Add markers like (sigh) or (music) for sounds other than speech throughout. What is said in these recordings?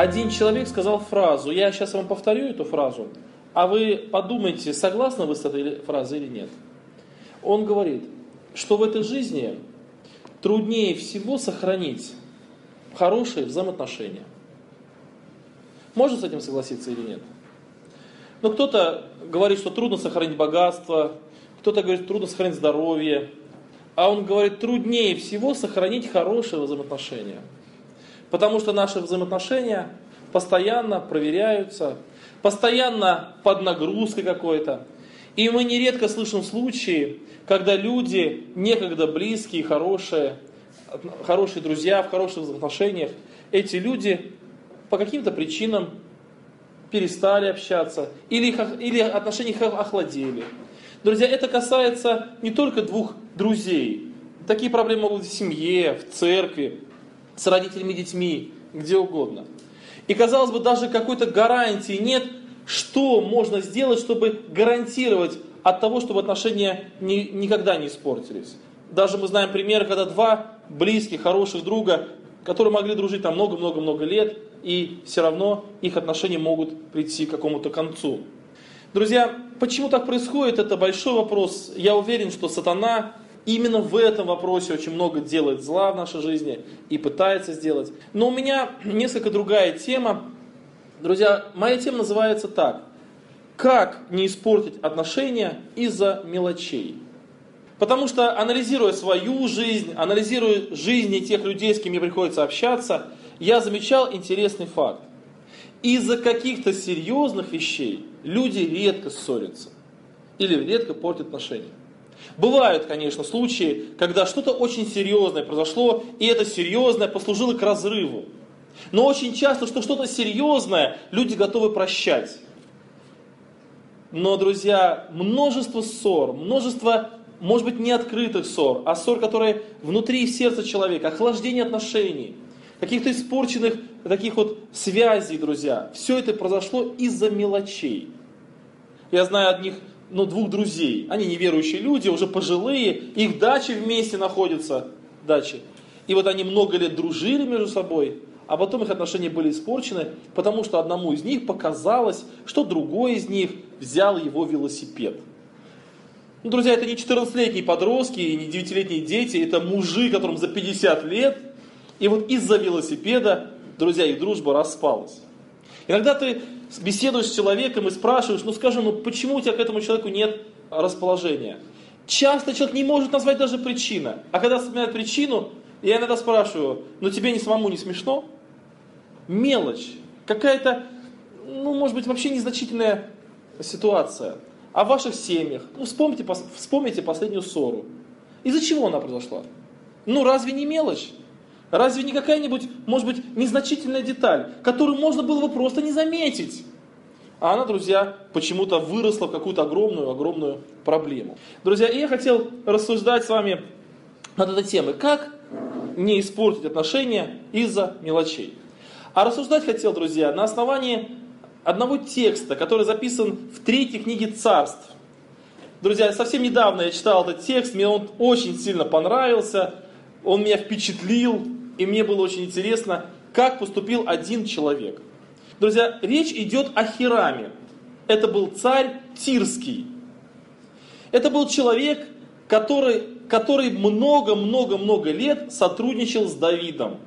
один человек сказал фразу, я сейчас вам повторю эту фразу, а вы подумайте, согласны вы с этой фразой или нет. Он говорит, что в этой жизни труднее всего сохранить хорошие взаимоотношения. Можно с этим согласиться или нет? Но кто-то говорит, что трудно сохранить богатство, кто-то говорит, трудно сохранить здоровье, а он говорит, труднее всего сохранить хорошие взаимоотношения. Потому что наши взаимоотношения постоянно проверяются, постоянно под нагрузкой какой-то. И мы нередко слышим случаи, когда люди, некогда близкие, хорошие, хорошие друзья, в хороших взаимоотношениях, эти люди по каким-то причинам перестали общаться, или, их, или отношения их охладели. Друзья, это касается не только двух друзей. Такие проблемы могут быть в семье, в церкви, с родителями, детьми, где угодно. И казалось бы, даже какой-то гарантии нет, что можно сделать, чтобы гарантировать от того, чтобы отношения ни, никогда не испортились. Даже мы знаем примеры, когда два близких, хороших друга, которые могли дружить там много-много-много лет, и все равно их отношения могут прийти к какому-то концу. Друзья, почему так происходит, это большой вопрос. Я уверен, что сатана именно в этом вопросе очень много делает зла в нашей жизни и пытается сделать. Но у меня несколько другая тема. Друзья, моя тема называется так. Как не испортить отношения из-за мелочей? Потому что анализируя свою жизнь, анализируя жизни тех людей, с кем мне приходится общаться, я замечал интересный факт. Из-за каких-то серьезных вещей люди редко ссорятся или редко портят отношения. Бывают, конечно, случаи, когда что-то очень серьезное произошло, и это серьезное послужило к разрыву. Но очень часто, что что-то серьезное, люди готовы прощать. Но, друзья, множество ссор, множество, может быть, не открытых ссор, а ссор, которые внутри сердца человека, охлаждение отношений, каких-то испорченных таких вот связей, друзья. Все это произошло из-за мелочей. Я знаю одних ну, двух друзей. Они неверующие люди, уже пожилые, их дачи вместе находятся, дачи. И вот они много лет дружили между собой, а потом их отношения были испорчены, потому что одному из них показалось, что другой из них взял его велосипед. Ну, друзья, это не 14-летние подростки и не 9-летние дети, это мужи, которым за 50 лет. И вот из-за велосипеда, друзья, их дружба распалась. Иногда ты беседуешь с человеком и спрашиваешь, ну скажи, ну почему у тебя к этому человеку нет расположения? Часто человек не может назвать даже причину. А когда вспоминает причину, я иногда спрашиваю, ну тебе не самому не смешно? Мелочь. Какая-то, ну может быть вообще незначительная ситуация. О ваших семьях. Ну вспомните, вспомните последнюю ссору. Из-за чего она произошла? Ну разве не мелочь? Разве не какая-нибудь, может быть, незначительная деталь, которую можно было бы просто не заметить? А она, друзья, почему-то выросла в какую-то огромную-огромную проблему. Друзья, и я хотел рассуждать с вами над этой темой. Как не испортить отношения из-за мелочей? А рассуждать хотел, друзья, на основании одного текста, который записан в третьей книге царств. Друзья, совсем недавно я читал этот текст, мне он очень сильно понравился, он меня впечатлил, и мне было очень интересно, как поступил один человек. Друзья, речь идет о Хираме. Это был царь Тирский. Это был человек, который, который много-много-много лет сотрудничал с Давидом.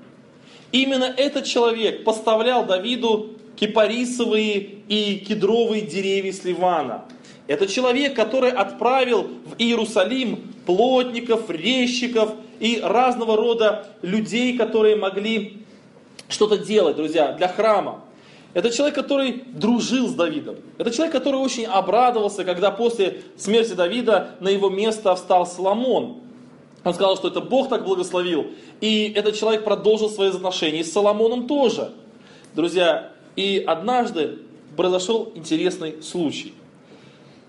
Именно этот человек поставлял Давиду кипарисовые и кедровые деревья с Ливана. Это человек, который отправил в Иерусалим плотников, резчиков и разного рода людей, которые могли что-то делать, друзья, для храма. Это человек, который дружил с Давидом. Это человек, который очень обрадовался, когда после смерти Давида на его место встал Соломон. Он сказал, что это Бог так благословил. И этот человек продолжил свои отношения с Соломоном тоже. Друзья, и однажды произошел интересный случай.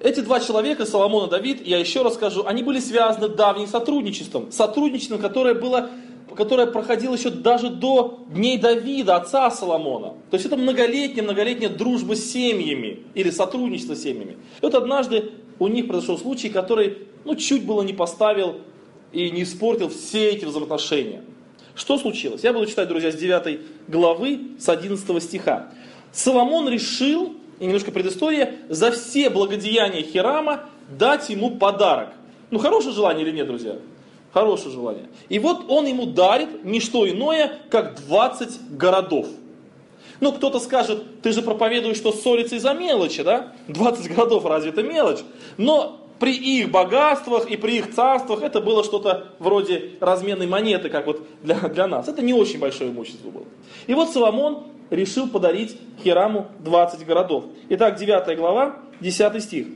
Эти два человека, Соломон и Давид, я еще раз скажу, они были связаны давним сотрудничеством. Сотрудничеством, которое было которое проходило еще даже до дней Давида, отца Соломона. То есть это многолетняя, многолетняя дружба с семьями или сотрудничество с семьями. И вот однажды у них произошел случай, который ну, чуть было не поставил и не испортил все эти взаимоотношения. Что случилось? Я буду читать, друзья, с 9 главы, с 11 стиха. Соломон решил, и немножко предыстория, за все благодеяния Хирама дать ему подарок. Ну, хорошее желание или нет, друзья? Хорошее желание. И вот он ему дарит не что иное, как 20 городов. Ну, кто-то скажет, ты же проповедуешь, что ссориться из-за мелочи, да? 20 городов, разве это мелочь? Но при их богатствах и при их царствах это было что-то вроде разменной монеты, как вот для, для нас. Это не очень большое имущество было. И вот Соломон решил подарить Хираму 20 городов. Итак, 9 глава, 10 стих.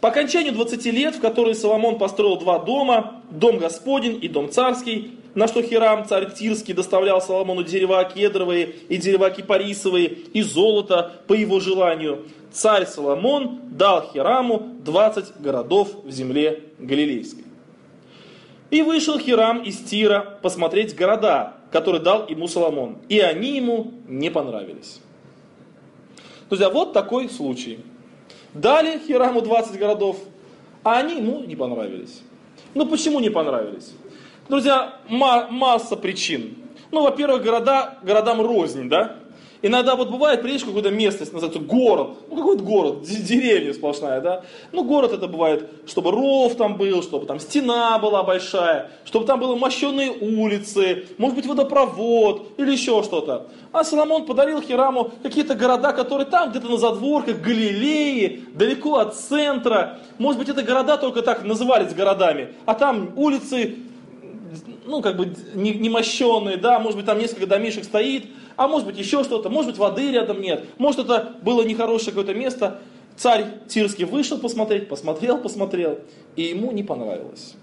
По окончанию 20 лет, в которые Соломон построил два дома, дом Господень и дом царский, на что Хирам, царь Тирский, доставлял Соломону дерева кедровые и дерева кипарисовые и золото по его желанию, царь Соломон дал Хираму 20 городов в земле Галилейской. И вышел Хирам из Тира посмотреть города, которые дал ему Соломон. И они ему не понравились. Друзья, вот такой случай. Дали Хираму 20 городов, а они ему не понравились. Ну почему не понравились? Друзья, масса причин. Ну, во-первых, города, городам рознь, да? Иногда вот бывает, приедешь в какую-то местность, называется город, ну какой-то город, деревня сплошная, да. Ну город это бывает, чтобы ров там был, чтобы там стена была большая, чтобы там были мощенные улицы, может быть водопровод или еще что-то. А Соломон подарил Хираму какие-то города, которые там где-то на задворках Галилеи, далеко от центра. Может быть это города только так назывались городами, а там улицы ну, как бы не, не мощенные, да, может быть, там несколько домишек стоит, а может быть еще что-то, может быть воды рядом нет, может это было нехорошее какое-то место. Царь Тирский вышел посмотреть, посмотрел, посмотрел, и ему не понравилось.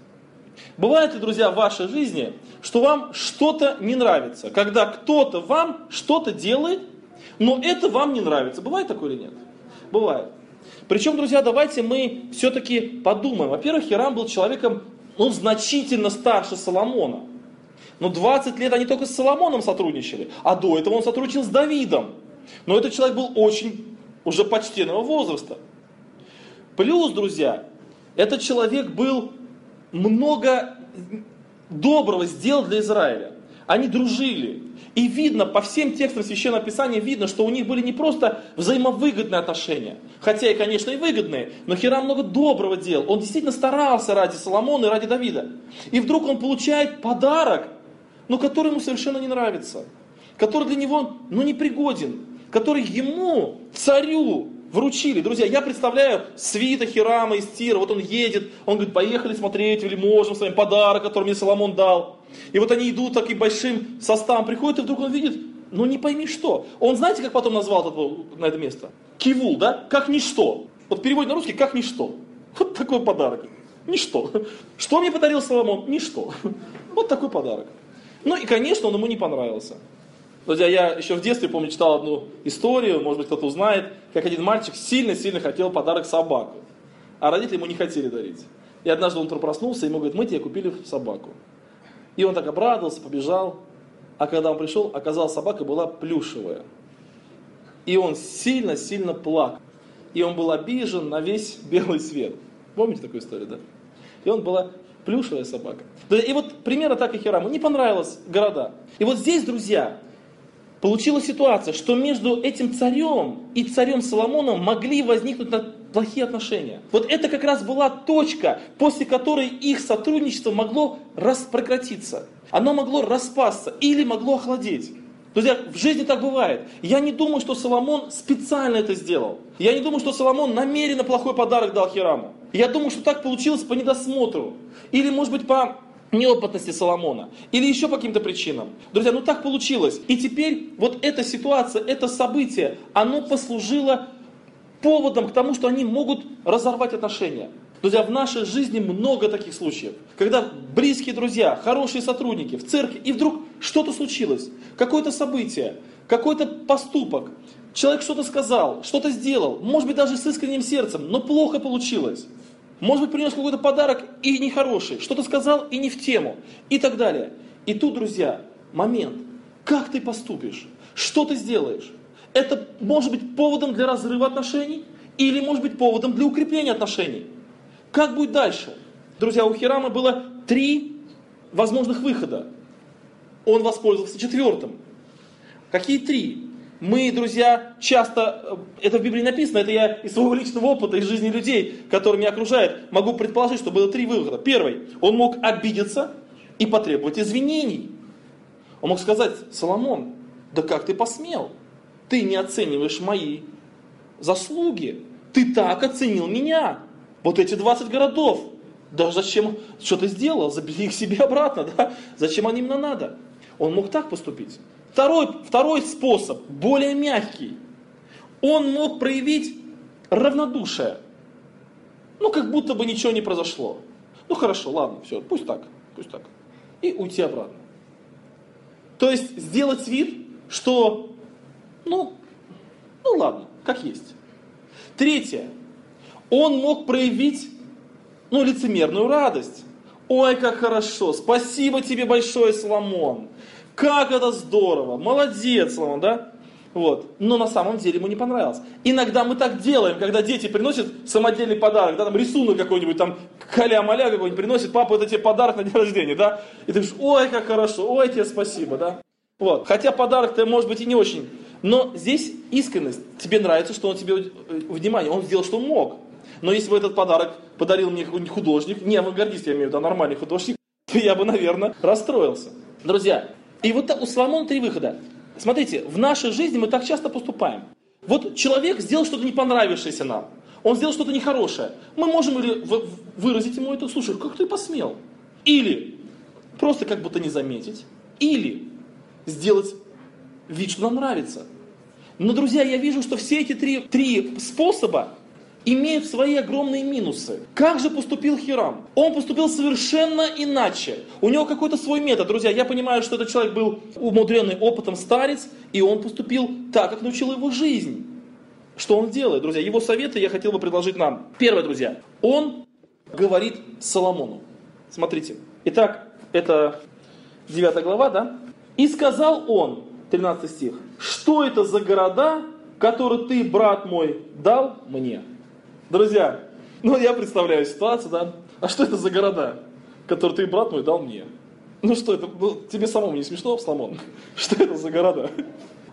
Бывает ли, друзья, в вашей жизни, что вам что-то не нравится, когда кто-то вам что-то делает, но это вам не нравится. Бывает такое или нет? Бывает. Причем, друзья, давайте мы все-таки подумаем. Во-первых, Хирам был человеком, ну, значительно старше Соломона. Но 20 лет они только с Соломоном сотрудничали, а до этого он сотрудничал с Давидом. Но этот человек был очень уже почтенного возраста. Плюс, друзья, этот человек был много доброго сделал для Израиля. Они дружили. И видно, по всем текстам Священного Писания видно, что у них были не просто взаимовыгодные отношения, хотя и, конечно, и выгодные, но Хирам много доброго делал. Он действительно старался ради Соломона и ради Давида. И вдруг он получает подарок но который ему совершенно не нравится, который для него ну, непригоден, который ему, царю, вручили. Друзья, я представляю свита Хирама из Тира, вот он едет, он говорит, поехали смотреть или можем с вами подарок, который мне Соломон дал. И вот они идут таким большим составом, приходят, и вдруг он видит, ну не пойми что. Он знаете, как потом назвал это, на это место? Кивул, да? Как ничто. Вот переводит на русский, как ничто. Вот такой подарок. Ничто. Что мне подарил Соломон? Ничто. (laughs) Вот такой подарок. Ну и, конечно, он ему не понравился. Друзья, я еще в детстве, помню, читал одну историю, может быть, кто-то узнает, как один мальчик сильно-сильно хотел подарок собаку, а родители ему не хотели дарить. И однажды он проснулся, и ему говорят, мы тебе купили собаку. И он так обрадовался, побежал, а когда он пришел, оказалось, собака была плюшевая. И он сильно-сильно плакал. И он был обижен на весь (laughs) белый свет. Помните такую историю, да? И он была Плюшевая собака. И вот примерно так и Хираму. Не понравилось города. И вот здесь, друзья, получилась ситуация, что между этим царем и царем Соломоном могли возникнуть плохие отношения. Вот это как раз была точка, после которой их сотрудничество могло прекратиться. Оно могло распасться или могло охладеть. Друзья, в жизни так бывает. Я не думаю, что Соломон специально это сделал. Я не думаю, что Соломон намеренно плохой подарок дал Хираму. Я думаю, что так получилось по недосмотру. Или, может быть, по неопытности Соломона. Или еще по каким-то причинам. Друзья, ну так получилось. И теперь вот эта ситуация, это событие, оно послужило поводом к тому, что они могут разорвать отношения. Друзья, в нашей жизни много таких случаев, когда близкие друзья, хорошие сотрудники в церкви, и вдруг что-то случилось, какое-то событие, какой-то поступок, человек что-то сказал, что-то сделал, может быть даже с искренним сердцем, но плохо получилось. Может быть принес какой-то подарок и нехороший, что-то сказал и не в тему, и так далее. И тут, друзья, момент, как ты поступишь, что ты сделаешь. Это может быть поводом для разрыва отношений или может быть поводом для укрепления отношений. Как будет дальше? Друзья, у Хирама было три возможных выхода. он воспользовался четвертым. Какие три? Мы, друзья, часто, э, это в Библии написано, это я из своего личного опыта, из жизни людей, которые меня окружают, могу предположить, что было три выхода. Первый, он мог обидеться и потребовать извинений. Он мог сказать, Соломон, да как ты посмел? Ты не оцениваешь мои заслуги. Ты так оценил меня. Вот эти 20 городов. Да зачем, что ты сделал? Забери их себе обратно, (laughs) да? Зачем они мне надо? Он мог так поступить. Второй, второй способ, более мягкий. Он мог проявить равнодушие. Ну, как будто бы ничего не произошло. Ну, хорошо, ладно, все, пусть так, пусть так. И уйти обратно. То есть сделать вид, что, ну, ну ладно, как есть. Третье. Он мог проявить, ну, лицемерную радость. Ой, как хорошо, спасибо тебе большое, Соломон. Как это здорово, молодец, Соломон, да? Вот. Но на самом деле ему не понравилось. Иногда мы так делаем, когда дети приносят самодельный подарок, да, там рисунок какой-нибудь, там каля-маля какой-нибудь приносит, папа, это тебе подарок на день рождения, да? И ты говоришь, ой, как хорошо, ой, тебе спасибо, да? Вот. Хотя подарок-то может быть и не очень. Но здесь искренность. Тебе нравится, что он тебе э, внимание, он сделал, что мог. Но если бы этот подарок подарил мне художник, не авангардист, я имею в виду, а нормальный художник, (laughs) то я бы, наверное, расстроился. Друзья, и вот у Соломона три выхода. Смотрите, в нашей жизни мы так часто поступаем. Вот человек сделал что-то не понравившееся нам. Он сделал что-то нехорошее. Мы можем или выразить ему это, слушай, как ты посмел? Или просто как будто не заметить. Или сделать вид, что нам нравится. Но, друзья, я вижу, что все эти три, три способа имеют свои огромные минусы. Как же поступил Хирам? Он поступил совершенно иначе. У него какой-то свой метод. Друзья, я понимаю, что этот человек был умудренный опытом старец, и он поступил так, как научил его жизнь. Что он делает, друзья? Его советы я хотел бы предложить нам. Первое, друзья, он говорит Соломону. Смотрите. Итак, это 9 глава, да? И сказал он, 13 стих, что это за города, которые ты, брат мой, дал мне? Друзья, ну я представляю ситуацию, да? А что это за города, которые ты, брат мой, дал мне? Ну что это, ну, тебе самому не смешно, Соломон? (laughs) Что это за города?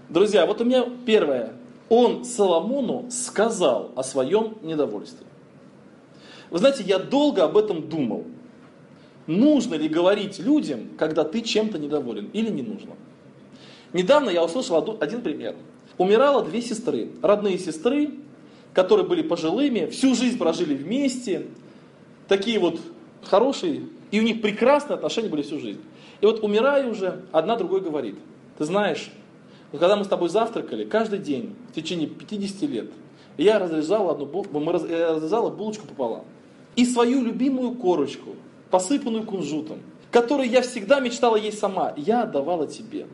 Друзья, вот у меня первое. Он Соломону сказал о своем недовольстве. Вы знаете, я долго об этом думал. Нужно ли говорить людям, когда ты чем-то недоволен, или не нужно? Недавно я услышал один пример. Умирало две сестры, родные сестры, которые были пожилыми, всю жизнь прожили вместе, такие вот хорошие, и у них прекрасные отношения были всю жизнь. И вот умирая уже, одна другой говорит, ты знаешь, когда мы с тобой завтракали, каждый день, в течение 50 лет, я разрезала, одну, мы я разрезала булочку пополам. И свою любимую корочку, посыпанную кунжутом, которую я всегда мечтала есть сама, я отдавала тебе.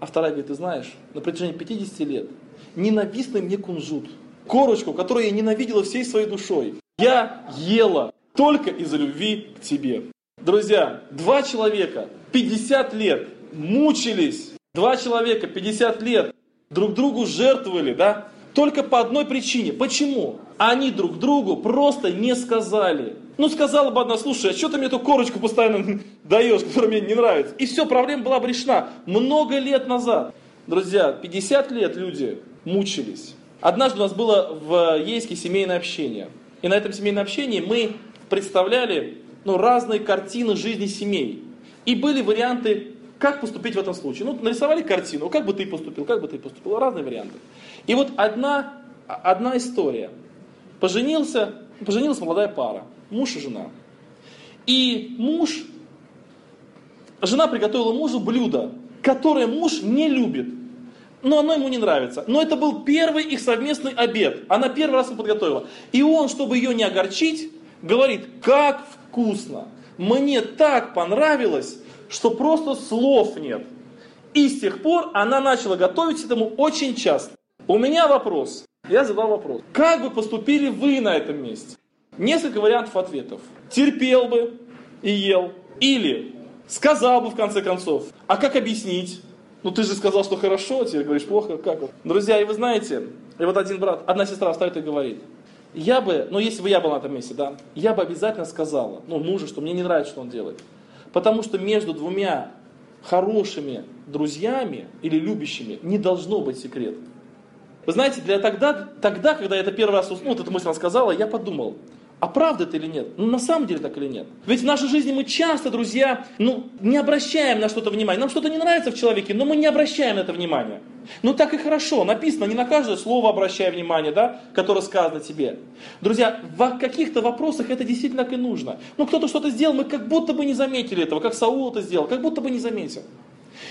А вторая говорит, ты знаешь, на протяжении 50 лет ненавистный мне кунжут – корочку, которую я ненавидела всей своей душой. Я ела только из-за любви к тебе. Друзья, два человека 50 лет мучились, два человека 50 лет друг другу жертвовали, да, только по одной причине. Почему? Они друг другу просто не сказали. Ну, сказала бы одна, слушай, а что ты мне эту корочку постоянно (laughs) даешь, которая мне не нравится? И все, проблема была бы решена много лет назад. Друзья, 50 лет люди мучились. Однажды у нас было в Ейске семейное общение. И на этом семейном общении мы представляли ну, разные картины жизни семей. И были варианты, как поступить в этом случае. Ну, нарисовали картину, как бы ты поступил, как бы ты поступил, разные варианты. И вот одна, одна история. Поженился, поженилась молодая пара, муж и жена. И муж, жена приготовила мужу блюдо, которое муж не любит но оно ему не нравится. Но это был первый их совместный обед. Она первый раз его подготовила. И он, чтобы ее не огорчить, говорит, как вкусно. Мне так понравилось, что просто слов нет. И с тех пор она начала готовить этому очень часто. У меня вопрос. Я задал вопрос. Как бы поступили вы на этом месте? Несколько вариантов ответов. Терпел бы и ел. Или сказал бы в конце концов. А как объяснить? Ну ты же сказал, что хорошо, а теперь говоришь плохо, как вот? Друзья, и вы знаете, и вот один брат, одна сестра встает и говорит, я бы, ну если бы я был на этом месте, да, я бы обязательно сказала, ну мужу, что мне не нравится, что он делает. Потому что между двумя хорошими друзьями или любящими не должно быть секрет. Вы знаете, для тогда, тогда, когда я это первый раз, ну, вот эту мысль рассказала, я подумал, а правда это или нет? Ну, на самом деле так или нет? Ведь в нашей жизни мы часто, друзья, ну, не обращаем на что-то внимания. Нам что-то не нравится в человеке, но мы не обращаем на это внимания. Ну, так и хорошо. Написано, не на каждое слово обращай внимание, да, которое сказано тебе. Друзья, в каких-то вопросах это действительно так и нужно. Ну, кто-то что-то сделал, мы как будто бы не заметили этого, как Саул это сделал, как будто бы не заметил.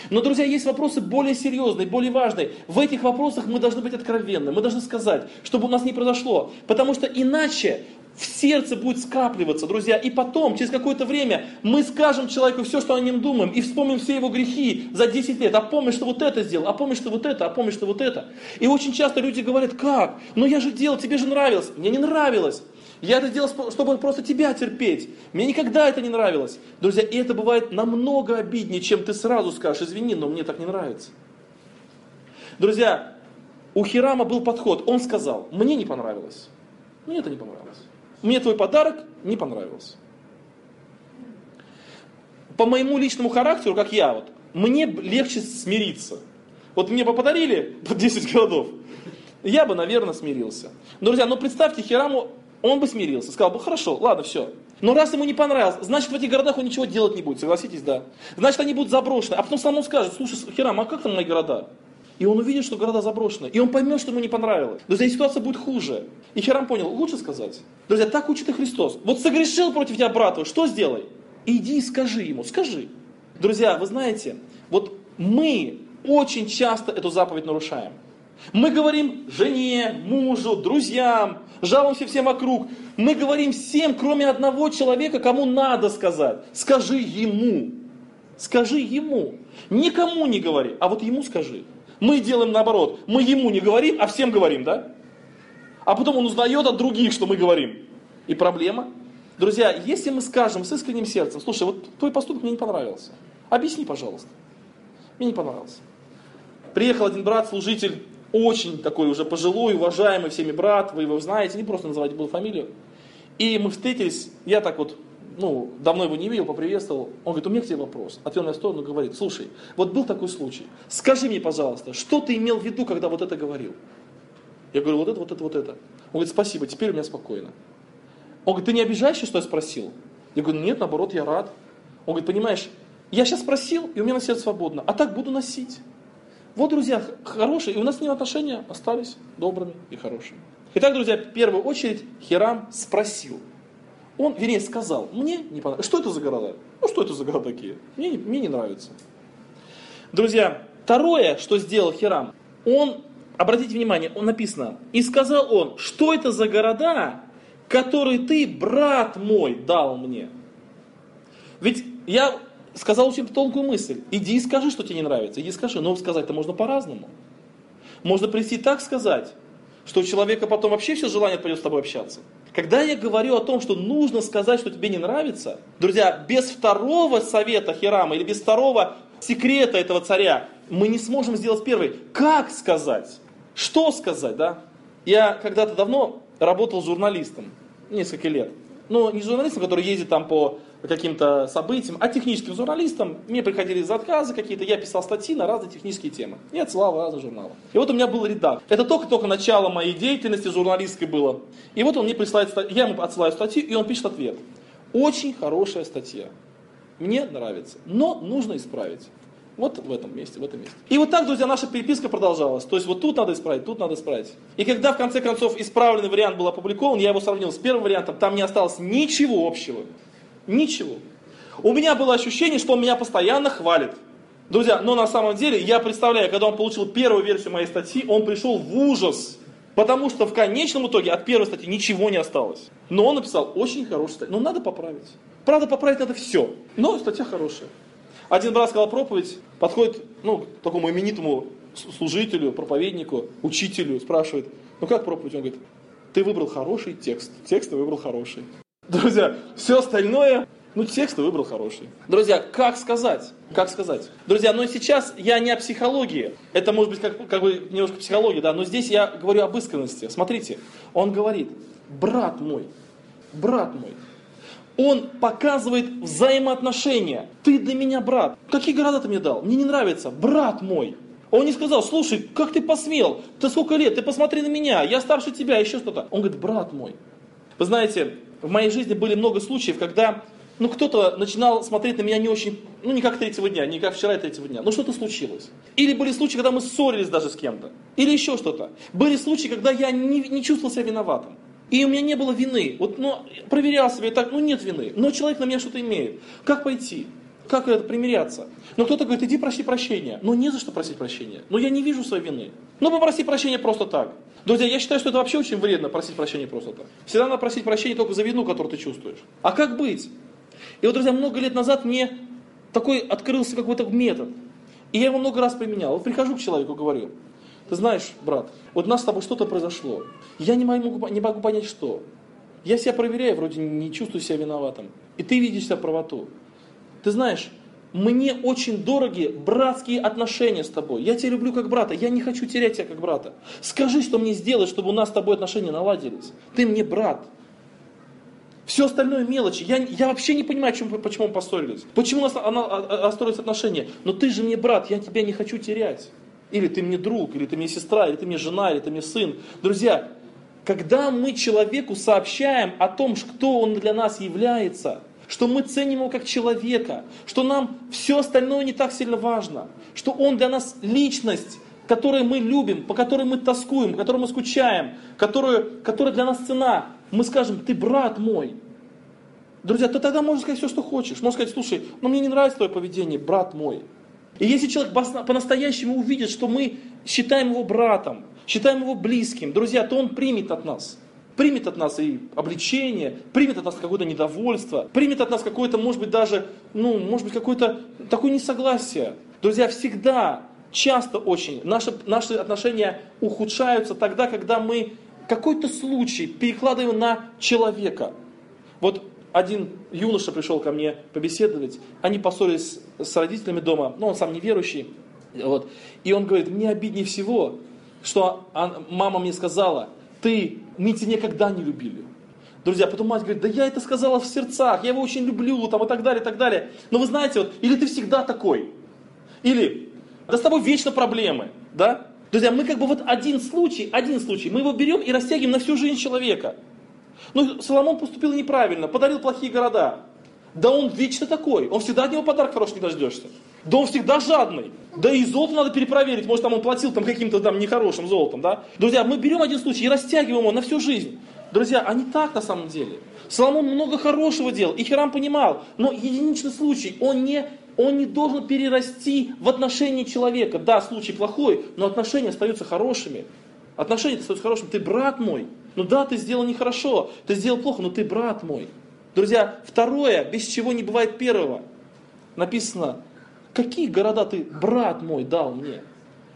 Но, друзья, есть вопросы более серьезные, более важные. В этих вопросах мы должны быть откровенны, мы должны сказать, чтобы у нас не произошло. Потому что иначе в сердце будет скапливаться, друзья, и потом, через какое-то время, мы скажем человеку все, что о нем думаем, и вспомним все его грехи за 10 лет. А помнишь, что вот это сделал, а помнишь, что вот это, а помнишь, что вот это. И очень часто люди говорят, как? Ну я же делал, тебе же нравилось. Мне не нравилось. Я это делал, чтобы просто тебя терпеть. Мне никогда это не нравилось. Друзья, и это бывает намного обиднее, чем ты сразу скажешь, извини, но мне так не нравится. Друзья, у Хирама был подход. Он сказал, мне не понравилось. Мне это не понравилось. Мне твой подарок не понравился. По моему личному характеру, как я, вот, мне легче смириться. Вот мне бы подарили 10 городов, я бы, наверное, смирился. Но, друзья, ну представьте, Хираму, он бы смирился, сказал бы, хорошо, ладно, все. Но раз ему не понравилось, значит в этих городах он ничего делать не будет, согласитесь, да. Значит они будут заброшены. А потом сам скажет, слушай, Хирам, а как там мои города? И он увидит, что города заброшены. И он поймет, что ему не понравилось. Друзья, ситуация будет хуже. И Хирам понял, лучше сказать. Друзья, так учит и Христос. Вот согрешил против тебя брат, что сделай? Иди и скажи ему, скажи. Друзья, вы знаете, вот мы очень часто эту заповедь нарушаем. Мы говорим жене, мужу, друзьям, жалуемся всем вокруг. Мы говорим всем, кроме одного человека, кому надо сказать. Скажи ему. Скажи ему. Никому не говори, а вот ему скажи. Мы делаем наоборот. Мы ему не говорим, а всем говорим, да? А потом он узнает от других, что мы говорим. И проблема. Друзья, если мы скажем с искренним сердцем, слушай, вот твой поступок мне не понравился. Объясни, пожалуйста. Мне не понравился. Приехал один брат, служитель, очень такой уже пожилой, уважаемый всеми брат, вы его знаете, не просто называть буду фамилию. И мы встретились, я так вот ну, давно его не видел, поприветствовал. Он говорит, у меня к тебе вопрос. Отвел в сторону говорит, слушай, вот был такой случай. Скажи мне, пожалуйста, что ты имел в виду, когда вот это говорил? Я говорю, вот это, вот это, вот это. Он говорит, спасибо, теперь у меня спокойно. Он говорит, ты не обижаешься, что я спросил? Я говорю, нет, наоборот, я рад. Он говорит, понимаешь, я сейчас спросил, и у меня на сердце свободно, а так буду носить. Вот, друзья, хорошие, и у нас с ним отношения остались добрыми и хорошими. Итак, друзья, в первую очередь Хирам спросил – он, вернее, сказал, мне не понравилось. Что это за города? Ну, что это за города такие? Мне, не, мне не нравится. Друзья, второе, что сделал Хирам, он, обратите внимание, он написано, и сказал он, что это за города, которые ты, брат мой, дал мне. Ведь я сказал очень тонкую мысль. Иди и скажи, что тебе не нравится. Иди и скажи. Но сказать-то можно по-разному. Можно прийти так сказать, что у человека потом вообще все желание отпадет с тобой общаться. Когда я говорю о том, что нужно сказать, что тебе не нравится, друзья, без второго совета Хирама или без второго секрета этого царя, мы не сможем сделать первый. Как сказать? Что сказать, да? Я когда-то давно работал журналистом, несколько лет. Но не журналистом, который ездит там по каким-то событиям, а техническим журналистом. Мне приходили заказы какие-то, я писал статьи на разные технические темы. И отсылал разные журналы. И вот у меня был редактор. Это только-только начало моей деятельности журналистской было. И вот он мне присылает я ему отсылаю статью, и он пишет ответ. Очень хорошая статья. Мне нравится, но нужно исправить. Вот в этом месте, в этом месте. И вот так, друзья, наша переписка продолжалась. То есть вот тут надо исправить, тут надо исправить. И когда в конце концов исправленный вариант был опубликован, я его сравнил с первым вариантом, там не осталось ничего общего. Ничего. У меня было ощущение, что он меня постоянно хвалит. Друзья, но на самом деле, я представляю, когда он получил первую версию моей статьи, он пришел в ужас. Потому что в конечном итоге от первой статьи ничего не осталось. Но он написал очень хорошую статью. Но надо поправить. Правда, поправить надо все. Но статья хорошая. Один брат сказал проповедь, подходит ну, к такому именитому служителю, проповеднику, учителю, спрашивает, ну как проповедь? Он говорит, ты выбрал хороший текст. Текст ты выбрал хороший. Друзья, все остальное, ну текст выбрал хороший. Друзья, как сказать? Как сказать? Друзья, но сейчас я не о психологии. Это может быть как, как бы немножко психология, да, но здесь я говорю об искренности. Смотрите, он говорит, брат мой, брат мой, Он показывает взаимоотношения. Ты для меня брат. Какие города ты мне дал? Мне не нравится. Брат мой. Он не сказал, слушай, как ты посмел? Ты сколько лет? Ты посмотри на меня, я старше тебя, еще что-то. Он говорит, брат мой. Вы знаете, в моей жизни были много случаев, когда ну, кто-то начинал смотреть на меня не очень, ну, не как третьего дня, не как вчера и третьего дня. Ну, что-то случилось. Или были случаи, когда мы ссорились даже с кем-то. Или еще что-то. Были случаи, когда я не, не чувствовал себя виноватым. И у меня не было вины. Вот, ну, проверял себя так, ну, нет вины. Но человек на меня что-то имеет. Как пойти? Как это примиряться? Но кто-то говорит, иди проси прощения. Но не за что просить прощения. Но я не вижу своей вины. Ну попроси прощения просто так. Друзья, я считаю, что это вообще очень вредно просить прощения просто так. Всегда надо просить прощения только за вину, которую ты чувствуешь. А как быть? И вот, друзья, много лет назад мне такой открылся какой-то метод. И я его много раз применял. Вот прихожу к человеку, говорю, ты знаешь, брат, вот у нас с тобой что-то произошло. Я не могу, не могу понять, что. Я себя проверяю, вроде не чувствую себя виноватым. И ты видишь себя правоту. Ты знаешь, мне очень дороги братские отношения с тобой. Я тебя люблю как брата, я не хочу терять тебя как брата. Скажи, что мне сделать, чтобы у нас с тобой отношения наладились. Ты мне брат. Все остальное мелочи. Я, я вообще не понимаю, почему, почему мы поссорились. Почему у нас она, расстроились отношения. Но ты же мне брат, я тебя не хочу терять. Или ты мне друг, или ты мне сестра, или ты мне жена, или ты мне сын. Друзья, когда мы человеку сообщаем о том, кто он для нас является – что мы ценим его как человека, что нам все остальное не так сильно важно, что он для нас личность, которую мы любим, по которой мы тоскуем, по которой мы скучаем, которую, которая для нас цена. Мы скажем, ты брат мой. Друзья, ты тогда можешь сказать все, что хочешь. Можешь сказать, слушай, ну мне не нравится твое поведение, брат мой. И если человек по-настоящему увидит, что мы считаем его братом, считаем его близким, друзья, то он примет от нас примет от нас и обличение, примет от нас какое-то недовольство, примет от нас какое-то, может быть, даже, ну, может быть, какое-то такое несогласие. Друзья, всегда, часто очень наши, наши отношения ухудшаются тогда, когда мы какой-то случай перекладываем на человека. Вот один юноша пришел ко мне побеседовать, они поссорились с родителями дома, но он сам неверующий, вот, и он говорит, мне обиднее всего, что мама мне сказала, ты, мы тебя никогда не любили. Друзья, потом мать говорит, да я это сказала в сердцах, я его очень люблю, там и так далее, и так далее. Но вы знаете, вот, или ты всегда такой, или да с тобой вечно проблемы, да? Друзья, мы как бы вот один случай, один случай, мы его берем и растягиваем на всю жизнь человека. Ну, Соломон поступил неправильно, подарил плохие города. Да он вечно такой, он всегда от него подарок хороший не дождешься. Да он всегда жадный. Да и золото надо перепроверить. Может, там он платил там каким-то там нехорошим золотом, да? Друзья, мы берем один случай и растягиваем его на всю жизнь. Друзья, а не так на самом деле. Соломон много хорошего делал, и Хирам понимал, но единичный случай, он не, он не должен перерасти в отношении человека. Да, случай плохой, но отношения остаются хорошими. Отношения остаются хорошими. Ты брат мой. Ну да, ты сделал нехорошо, ты сделал плохо, но ты брат мой. Друзья, второе, без чего не бывает первого. Написано, Какие города ты, брат мой, дал мне?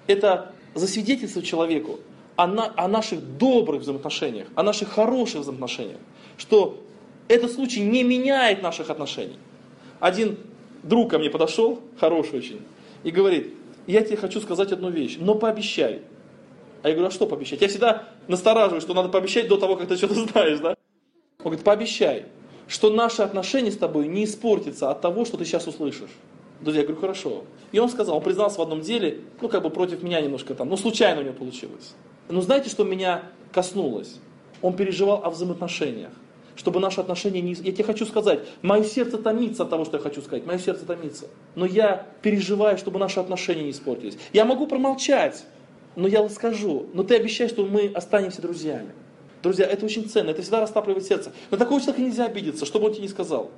Это засвидетельство человеку о, на, о наших добрых взаимоотношениях, о наших хороших взаимоотношениях. Что этот случай не меняет наших отношений. Один друг ко мне подошел, хороший очень, и говорит, я тебе хочу сказать одну вещь, но пообещай. А я говорю, а что пообещать? Я всегда настораживаюсь, что надо пообещать до того, как ты что-то знаешь, да? Он говорит, пообещай, что наши отношения с тобой не испортятся от того, что ты сейчас услышишь. Друзья, я говорю, хорошо. И он сказал, он признался в одном деле, ну как бы против меня немножко там, ну случайно у него получилось. Но знаете, что меня коснулось? Он переживал о взаимоотношениях. Чтобы наши отношения не... Я тебе хочу сказать, мое сердце томится от того, что я хочу сказать. Мое сердце томится. Но я переживаю, чтобы наши отношения не испортились. Я могу промолчать, но я скажу. Но ты обещаешь, что мы останемся друзьями. Друзья, это очень ценно, это всегда растапливает сердце. На такого человека нельзя обидеться, что бы он тебе не сказал.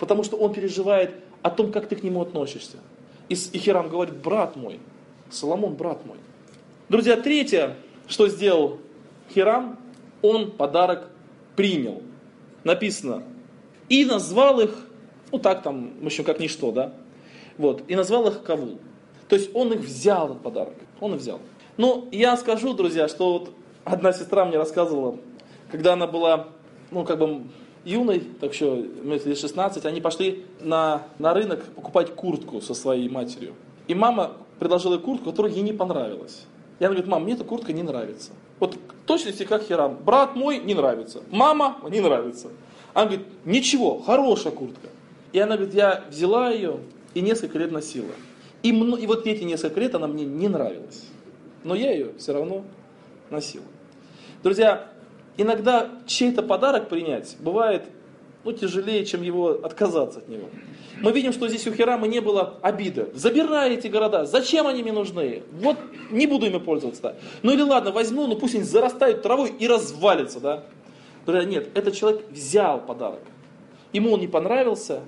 Потому что он переживает о том, как ты к нему относишься. И, и Хирам говорит, брат мой, Соломон, брат мой. Друзья, третье, что сделал Хирам, он подарок принял. Написано, и назвал их, ну так там, в общем, как ничто, да, вот, и назвал их Кавул. То есть он их взял, этот подарок, он их взял. Ну, я скажу, друзья, что вот одна сестра мне рассказывала, когда она была, ну, как бы юной, так что лет 16, они пошли на, на рынок покупать куртку со своей матерью. И мама предложила куртку, которая ей не понравилась. И она говорит, мам, мне эта куртка не нравится. Вот точности как Хирам. Брат мой не нравится. Мама не нравится. Она говорит, ничего, хорошая куртка. И она говорит, я взяла ее и несколько лет носила. И, и вот эти несколько лет она мне не нравилась. Но я ее все равно носил. Друзья, иногда чей-то подарок принять бывает ну, тяжелее, чем его отказаться от него. Мы видим, что здесь у Хирама не было обиды. Забирай эти города, зачем они мне нужны? Вот не буду ими пользоваться. Ну или ладно, возьму, ну пусть они зарастают травой и развалится, Да? Друзья, нет, этот человек взял подарок. Ему он не понравился,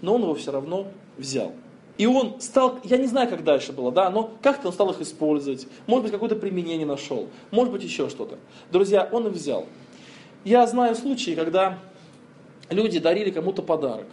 но он его все равно взял. И он стал, я не знаю, как дальше было, да, но как-то он стал их использовать. Может быть, какое-то применение нашел. Может быть, еще что-то. Друзья, он их взял. Я знаю случаи, когда люди дарили кому-то подарок.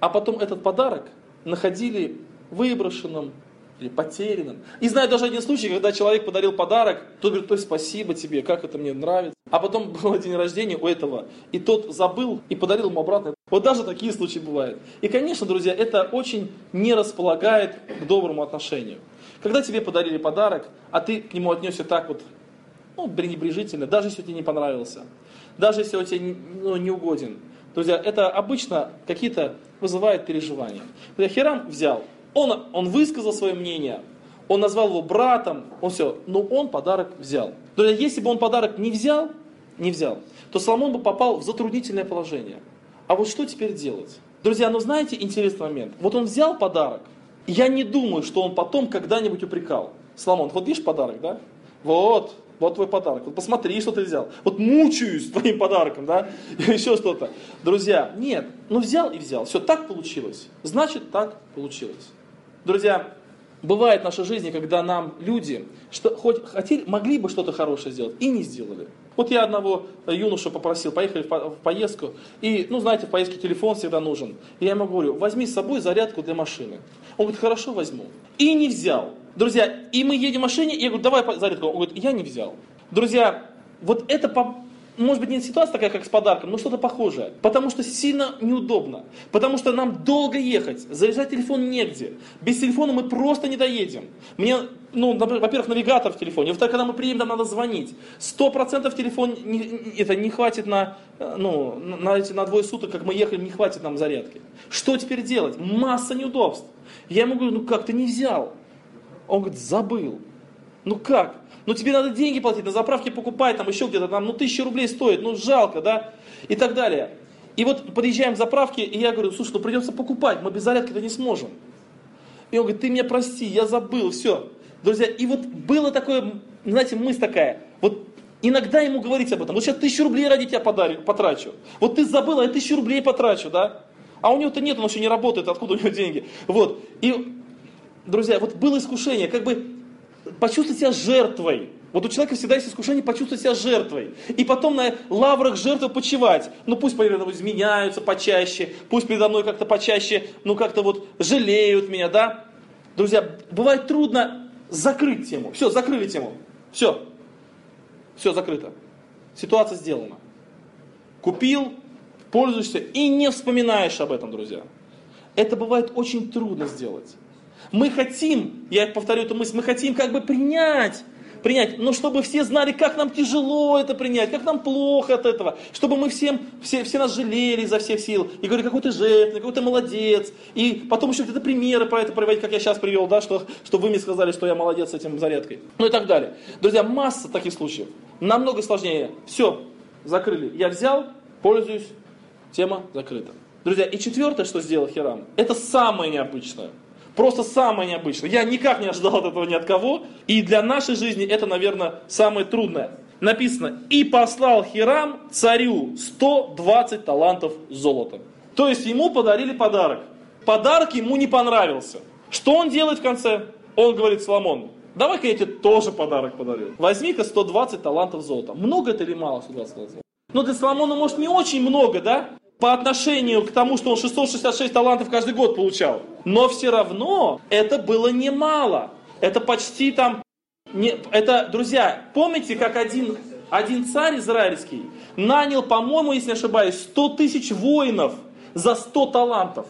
А потом этот подарок находили выброшенным или потерянным. И знаю даже один случай, когда человек подарил подарок, тот говорит, ой, спасибо тебе, как это мне нравится. А потом (laughs) был день рождения у этого, и тот забыл и подарил ему обратно. Вот даже такие случаи бывают. И, конечно, друзья, это очень не располагает к доброму отношению. Когда тебе подарили подарок, а ты к нему отнесся так вот, ну, пренебрежительно, даже если тебе не понравился, даже если он тебе ну, не угоден. Друзья, это обычно какие-то вызывает переживания. Хирам взял, он, он высказал свое мнение, он назвал его братом, он все, но он подарок взял. Друзья, если бы он подарок не взял, не взял, то Соломон бы попал в затруднительное положение. А вот что теперь делать? Друзья, ну знаете интересный момент? Вот он взял подарок, я не думаю, что он потом когда-нибудь упрекал. Соломон, вот видишь подарок, да? Вот, вот твой подарок. Вот посмотри, что ты взял. Вот мучаюсь твоим подарком, да? (laughs) Еще что-то. Друзья, нет, ну взял и взял. Все, так получилось. Значит, так получилось. Друзья, бывает в нашей жизни, когда нам люди что, хоть хотели, могли бы что-то хорошее сделать и не сделали. Вот я одного юношу попросил, поехали в поездку, и, ну, знаете, в поездке телефон всегда нужен. И я ему говорю, возьми с собой зарядку для машины. Он говорит, хорошо, возьму. И не взял. Друзья, и мы едем в машине, и я говорю, давай зарядку. Он говорит, я не взял. Друзья, вот это может быть, не ситуация такая, как с подарком, но что-то похожее. Потому что сильно неудобно. Потому что нам долго ехать. Заряжать телефон негде. Без телефона мы просто не доедем. Мне, ну, во-первых, навигатор в телефоне. Во-вторых, когда мы приедем, нам надо звонить. Сто процентов телефон не, это не хватит на, ну, на, эти, на двое суток, как мы ехали, не хватит нам зарядки. Что теперь делать? Масса неудобств. Я ему говорю, ну как ты не взял? Он говорит, забыл. Ну как? Ну тебе надо деньги платить, на заправке покупать, там еще где-то, там, ну тысяча рублей стоит, ну жалко, да? И так далее. И вот подъезжаем к заправке, и я говорю, слушай, ну придется покупать, мы без зарядки-то не сможем. И он говорит, ты меня прости, я забыл, все. Друзья, и вот было такое, знаете, мысль такая, вот иногда ему говорить об этом, вот сейчас тысячу рублей ради тебя подарю, потрачу. Вот ты забыл, а я тысячу рублей потрачу, да? А у него-то нет, он еще не работает, откуда у него деньги? Вот. И, друзья, вот было искушение, как бы почувствовать себя жертвой. Вот у человека всегда есть искушение почувствовать себя жертвой. И потом на лаврах жертвы почивать. Ну пусть передо мной изменяются почаще, пусть передо мной как-то почаще, ну как-то вот жалеют меня, да? Друзья, бывает трудно закрыть тему. Все, закрыли тему. Все. Все закрыто. Ситуация сделана. Купил, пользуешься и не вспоминаешь об этом, друзья. Это бывает очень трудно сделать. Мы хотим, я повторю эту мысль, мы хотим как бы принять, принять, но чтобы все знали, как нам тяжело это принять, как нам плохо от этого, чтобы мы всем, все, все нас жалели изо всех сил, и говорили, какой ты жертвенный, какой ты молодец, и потом еще где-то примеры про это приводить, как я сейчас привел, да, что, что вы мне сказали, что я молодец с этим зарядкой, ну и так далее. Друзья, масса таких случаев, намного сложнее. Все, закрыли. Я взял, пользуюсь, тема закрыта. Друзья, и четвертое, что сделал Хирам, это самое необычное – Просто самое необычное. Я никак не ожидал от этого ни от кого. И для нашей жизни это, наверное, самое трудное. Написано, и послал Хирам царю 120 талантов золота. То есть ему подарили подарок. Подарок ему не понравился. Что он делает в конце? Он говорит Соломон, давай-ка я тебе тоже подарок подарю. Возьми-ка 120 талантов золота. Много это или мало 120 талантов золота? Ну для Соломона, может, не очень много, да? По отношению к тому, что он 666 талантов каждый год получал. Но все равно это было немало. Это почти там... Не, это, друзья, помните, как один, один царь израильский нанял, по-моему, если не ошибаюсь, 100 тысяч воинов за 100 талантов.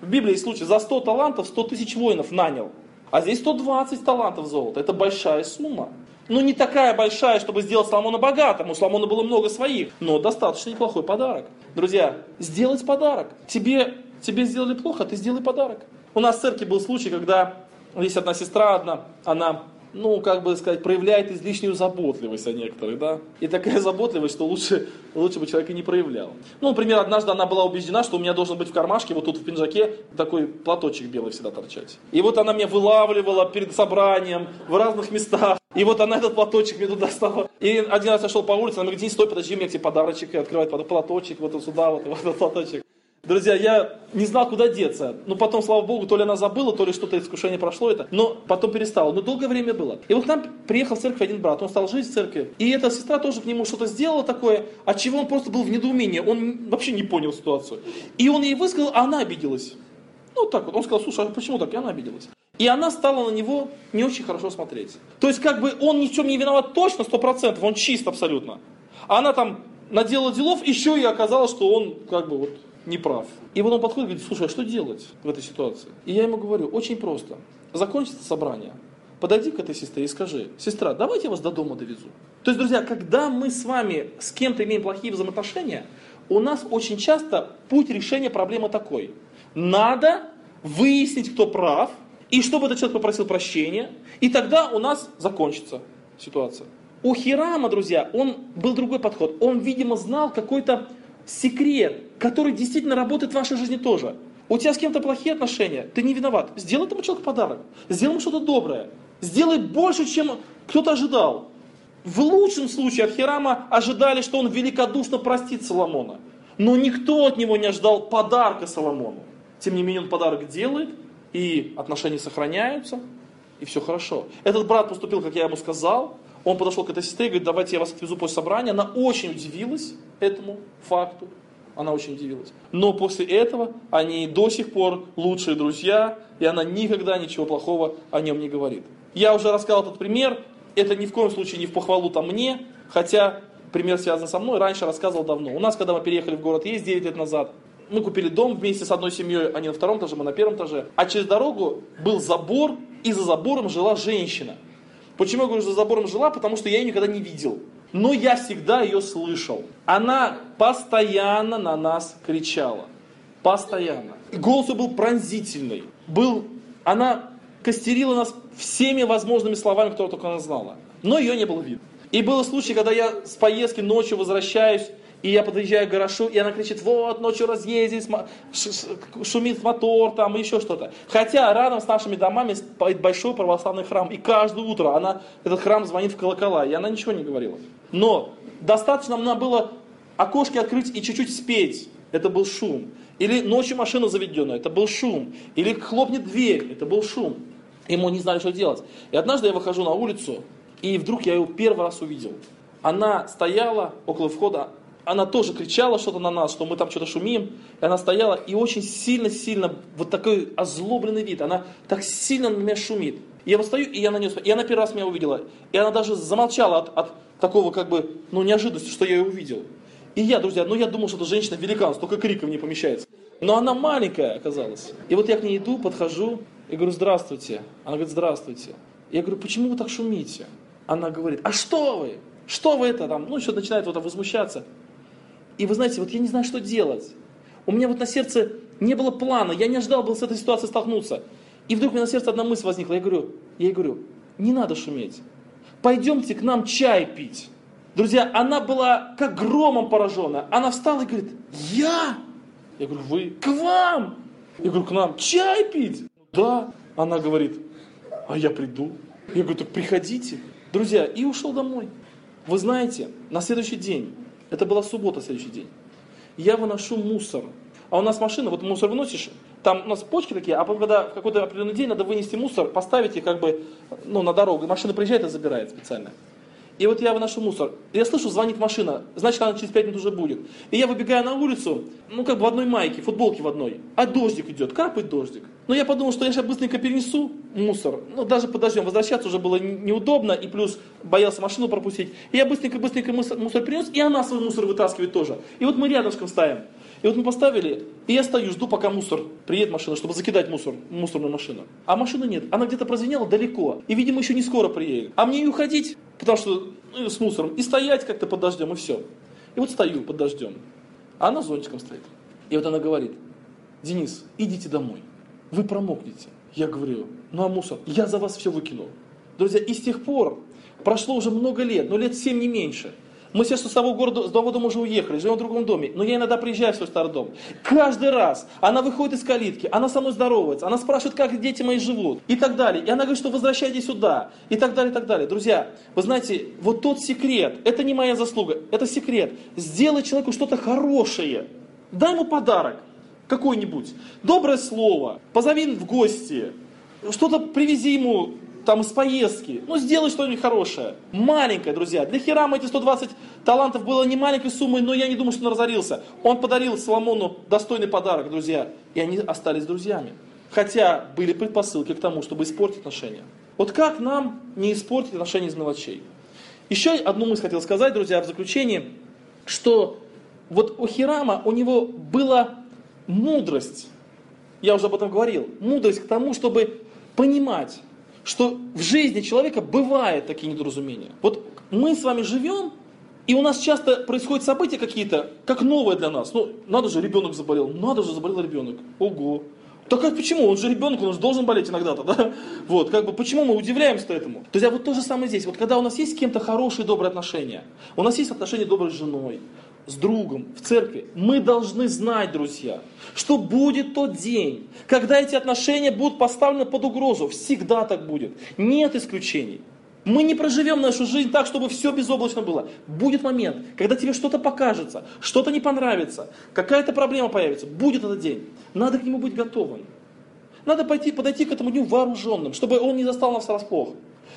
В Библии есть случай, за 100 талантов 100 тысяч воинов нанял. А здесь 120 талантов золота. Это большая сумма. Ну, не такая большая, чтобы сделать Соломона богатым. У Соломона было много своих, но достаточно неплохой подарок. Друзья, сделать подарок. Тебе, тебе сделали плохо, ты сделай подарок. У нас в церкви был случай, когда есть одна сестра одна, она ну, как бы сказать, проявляет излишнюю заботливость о некоторых, да. И такая (laughs) заботливость, что лучше, лучше бы человек и не проявлял. Ну, например, однажды она была убеждена, что у меня должен быть в кармашке, вот тут в пинжаке, такой платочек белый всегда торчать. И вот она меня вылавливала перед собранием в разных местах. И вот она этот платочек мне туда стала. И один раз я шел по улице, она говорит, День, стой, подожди, у меня тебе подарочек, и открывает платочек, вот сюда, вот, (laughs) вот этот платочек. Друзья, я не знал, куда деться. Но потом, слава Богу, то ли она забыла, то ли что-то искушение прошло это. Но потом перестала. Но долгое время было. И вот к нам приехал в церковь один брат. Он стал жить в церкви. И эта сестра тоже к нему что-то сделала такое, от чего он просто был в недоумении. Он вообще не понял ситуацию. И он ей высказал, а она обиделась. Ну так вот. Он сказал, слушай, а почему так? И она обиделась. И она стала на него не очень хорошо смотреть. То есть как бы он ни в чем не виноват точно, сто процентов, он чист абсолютно. А она там наделала делов, еще и оказалось, что он как бы вот не прав. И вот он подходит и говорит, слушай, а что делать в этой ситуации? И я ему говорю, очень просто. Закончится собрание, подойди к этой сестре и скажи, сестра, давайте я вас до дома довезу. То есть, друзья, когда мы с вами с кем-то имеем плохие взаимоотношения, у нас очень часто путь решения проблемы такой. Надо выяснить, кто прав, и чтобы этот человек попросил прощения, и тогда у нас закончится ситуация. У Хирама, друзья, он был другой подход. Он, видимо, знал какой-то секрет, который действительно работает в вашей жизни тоже. У тебя с кем-то плохие отношения, ты не виноват. Сделай этому человеку подарок. Сделай ему что-то доброе. Сделай больше, чем кто-то ожидал. В лучшем случае от Хирама ожидали, что он великодушно простит Соломона. Но никто от него не ожидал подарка Соломону. Тем не менее он подарок делает, и отношения сохраняются, и все хорошо. Этот брат поступил, как я ему сказал, он подошел к этой сестре и говорит, давайте я вас отвезу после собрания. Она очень удивилась этому факту. Она очень удивилась. Но после этого они до сих пор лучшие друзья, и она никогда ничего плохого о нем не говорит. Я уже рассказал этот пример. Это ни в коем случае не в похвалу там мне, хотя пример связан со мной, раньше рассказывал давно. У нас, когда мы переехали в город есть 9 лет назад, мы купили дом вместе с одной семьей, они на втором этаже, мы на первом этаже. А через дорогу был забор, и за забором жила женщина – Почему я говорю, за забором жила? Потому что я ее никогда не видел. Но я всегда ее слышал. Она постоянно на нас кричала. Постоянно. Голос ее был пронзительный. Был, она костерила нас всеми возможными словами, которые только она знала. Но ее не было видно. И было случай, когда я с поездки ночью возвращаюсь, и я подъезжаю к гаражу, и она кричит, вот, ночью разъездились, шумит мотор, там, еще что-то. Хотя рядом с нашими домами стоит большой православный храм, и каждое утро она, этот храм звонит в колокола, и она ничего не говорила. Но достаточно нам было окошки открыть и чуть-чуть спеть, это был шум. Или ночью машина заведена, это был шум. Или хлопнет дверь, это был шум. И мы не знали, что делать. И однажды я выхожу на улицу, и вдруг я ее первый раз увидел. Она стояла около входа, она тоже кричала что-то на нас, что мы там что-то шумим. И она стояла и очень сильно-сильно, вот такой озлобленный вид, она так сильно на меня шумит. Я вот стою, и я на нее и она первый раз меня увидела. И она даже замолчала от, от такого как бы, ну, неожиданности, что я ее увидел. И я, друзья, ну я думал, что это женщина-великан, столько криков не помещается. Но она маленькая оказалась. И вот я к ней иду, подхожу и говорю, здравствуйте. Она говорит, здравствуйте. Я говорю, почему вы так шумите? Она говорит, а что вы? Что вы это там? Ну, что-то начинает вот возмущаться. И вы знаете, вот я не знаю, что делать. У меня вот на сердце не было плана, я не ожидал был с этой ситуацией столкнуться. И вдруг у меня на сердце одна мысль возникла. Я говорю, я ей говорю, не надо шуметь. Пойдемте к нам чай пить. Друзья, она была как громом поражена. Она встала и говорит, я? Я говорю, вы? К вам? Я говорю, к нам чай пить? Да. Она говорит, а я приду. Я говорю, так приходите. Друзья, и ушел домой. Вы знаете, на следующий день это была суббота, следующий день. Я выношу мусор. А у нас машина, вот мусор выносишь, там у нас почки такие, а когда в какой-то определенный день надо вынести мусор, поставить и как бы ну, на дорогу. Машина приезжает и забирает специально. И вот я выношу мусор. Я слышу, звонит машина. Значит, она через 5 минут уже будет. И я выбегаю на улицу, ну как бы в одной майке, футболке в одной. А дождик идет, капает дождик. Но я подумал, что я сейчас быстренько перенесу мусор. Ну даже подождем, возвращаться уже было неудобно. И плюс боялся машину пропустить. И я быстренько-быстренько мусор, перенес. И она свой мусор вытаскивает тоже. И вот мы рядышком ставим. И вот мы поставили, и я стою, жду, пока мусор, приедет машина, чтобы закидать мусор, мусорную машину. А машины нет. Она где-то прозвенела далеко. И, видимо, еще не скоро приедет. А мне и уходить. Потому что ну, с мусором, и стоять как-то под дождем, и все. И вот стою под дождем, а она зонтиком стоит. И вот она говорит, Денис, идите домой, вы промокнете. Я говорю, ну а мусор, я за вас все выкинул. Друзья, и с тех пор прошло уже много лет, но лет 7 не меньше – мы сейчас с того города, с того дома уже уехали, живем в другом доме. Но я иногда приезжаю в свой старый дом. Каждый раз она выходит из калитки, она со мной здоровается, она спрашивает, как дети мои живут и так далее. И она говорит, что возвращайтесь сюда и так далее, и так далее. Друзья, вы знаете, вот тот секрет, это не моя заслуга, это секрет. Сделай человеку что-то хорошее. Дай ему подарок какой-нибудь. Доброе слово, позови в гости, что-то привези ему там из поездки. Ну, сделай что-нибудь хорошее. Маленькое, друзья. Для Хирама эти 120 талантов было не маленькой суммой, но я не думаю, что он разорился. Он подарил Соломону достойный подарок, друзья. И они остались друзьями. Хотя были предпосылки к тому, чтобы испортить отношения. Вот как нам не испортить отношения из мелочей? Еще одну мысль хотел сказать, друзья, в заключении, что вот у Хирама, у него была мудрость, я уже об этом говорил, мудрость к тому, чтобы понимать, что в жизни человека бывают такие недоразумения. Вот мы с вами живем, и у нас часто происходят события какие-то, как новые для нас. Ну, надо же, ребенок заболел. Надо же, заболел ребенок. Ого. Так как почему? Он же ребенок, он же должен болеть иногда-то, да? Вот, как бы, почему мы удивляемся этому? То есть, а вот то же самое здесь. Вот когда у нас есть с кем-то хорошие, добрые отношения, у нас есть отношения с женой, с другом, в церкви, мы должны знать, друзья, что будет тот день, когда эти отношения будут поставлены под угрозу. Всегда так будет. Нет исключений. Мы не проживем нашу жизнь так, чтобы все безоблачно было. Будет момент, когда тебе что-то покажется, что-то не понравится, какая-то проблема появится. Будет этот день. Надо к нему быть готовым. Надо пойти, подойти к этому дню вооруженным, чтобы он не застал нас врасплох.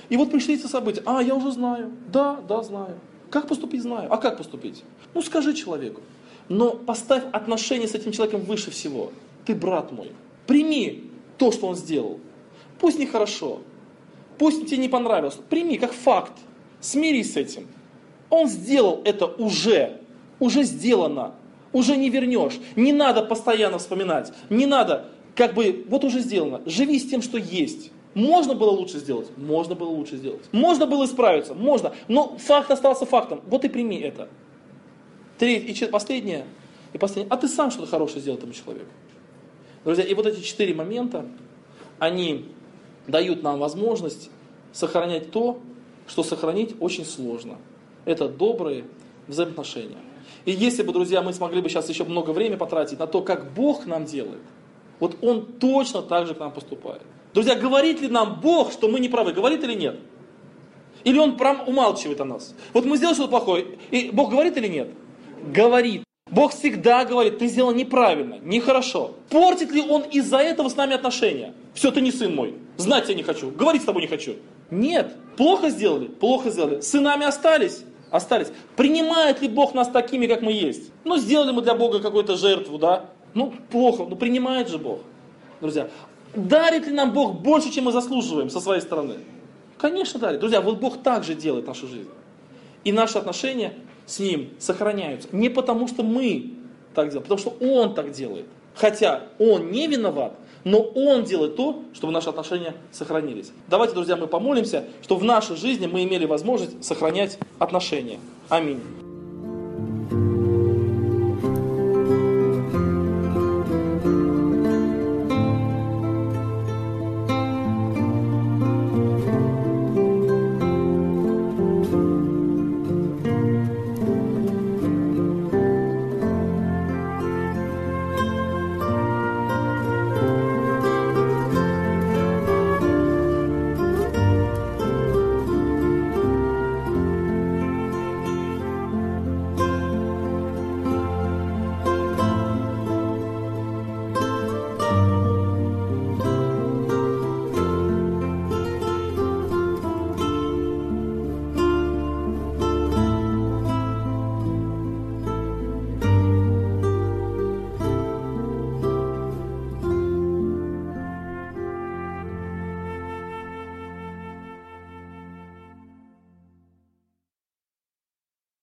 И вот пришли эти события. А, я уже знаю. Да, да, знаю. Как поступить, знаю. А как поступить? Ну, скажи человеку. Но поставь отношения с этим человеком выше всего. Ты брат мой. Прими то, что он сделал. Пусть нехорошо. Пусть тебе не понравилось. Прими как факт. Смирись с этим. Он сделал это уже. Уже сделано. Уже не вернешь. Не надо постоянно вспоминать. Не надо, как бы, вот уже сделано. Живи с тем, что есть. Можно было лучше сделать? Можно было лучше сделать. Можно было исправиться? Можно. Но факт остался фактом. Вот и прими это. Третье, и последнее, и последнее. А ты сам что-то хорошее сделал этому человеку. Друзья, и вот эти четыре момента, они дают нам возможность сохранять то, что сохранить очень сложно. Это добрые взаимоотношения. И если бы, друзья, мы смогли бы сейчас еще много времени потратить на то, как Бог нам делает, вот Он точно так же к нам поступает. Друзья, говорит ли нам Бог, что мы не правы? Говорит или нет? Или Он прям умалчивает о нас? Вот мы сделали что-то плохое, и Бог говорит или нет? Говорит. Бог всегда говорит, ты сделал неправильно, нехорошо. Портит ли Он из-за этого с нами отношения? Все, ты не сын мой, знать я не хочу, говорить с тобой не хочу. Нет, плохо сделали, плохо сделали. Сынами остались, остались. Принимает ли Бог нас такими, как мы есть? Ну, сделали мы для Бога какую-то жертву, да? Ну, плохо, но принимает же Бог. Друзья, Дарит ли нам Бог больше, чем мы заслуживаем со своей стороны? Конечно, дарит. Друзья, вот Бог также делает нашу жизнь. И наши отношения с Ним сохраняются. Не потому, что мы так делаем, потому что Он так делает. Хотя Он не виноват, но Он делает то, чтобы наши отношения сохранились. Давайте, друзья, мы помолимся, чтобы в нашей жизни мы имели возможность сохранять отношения. Аминь.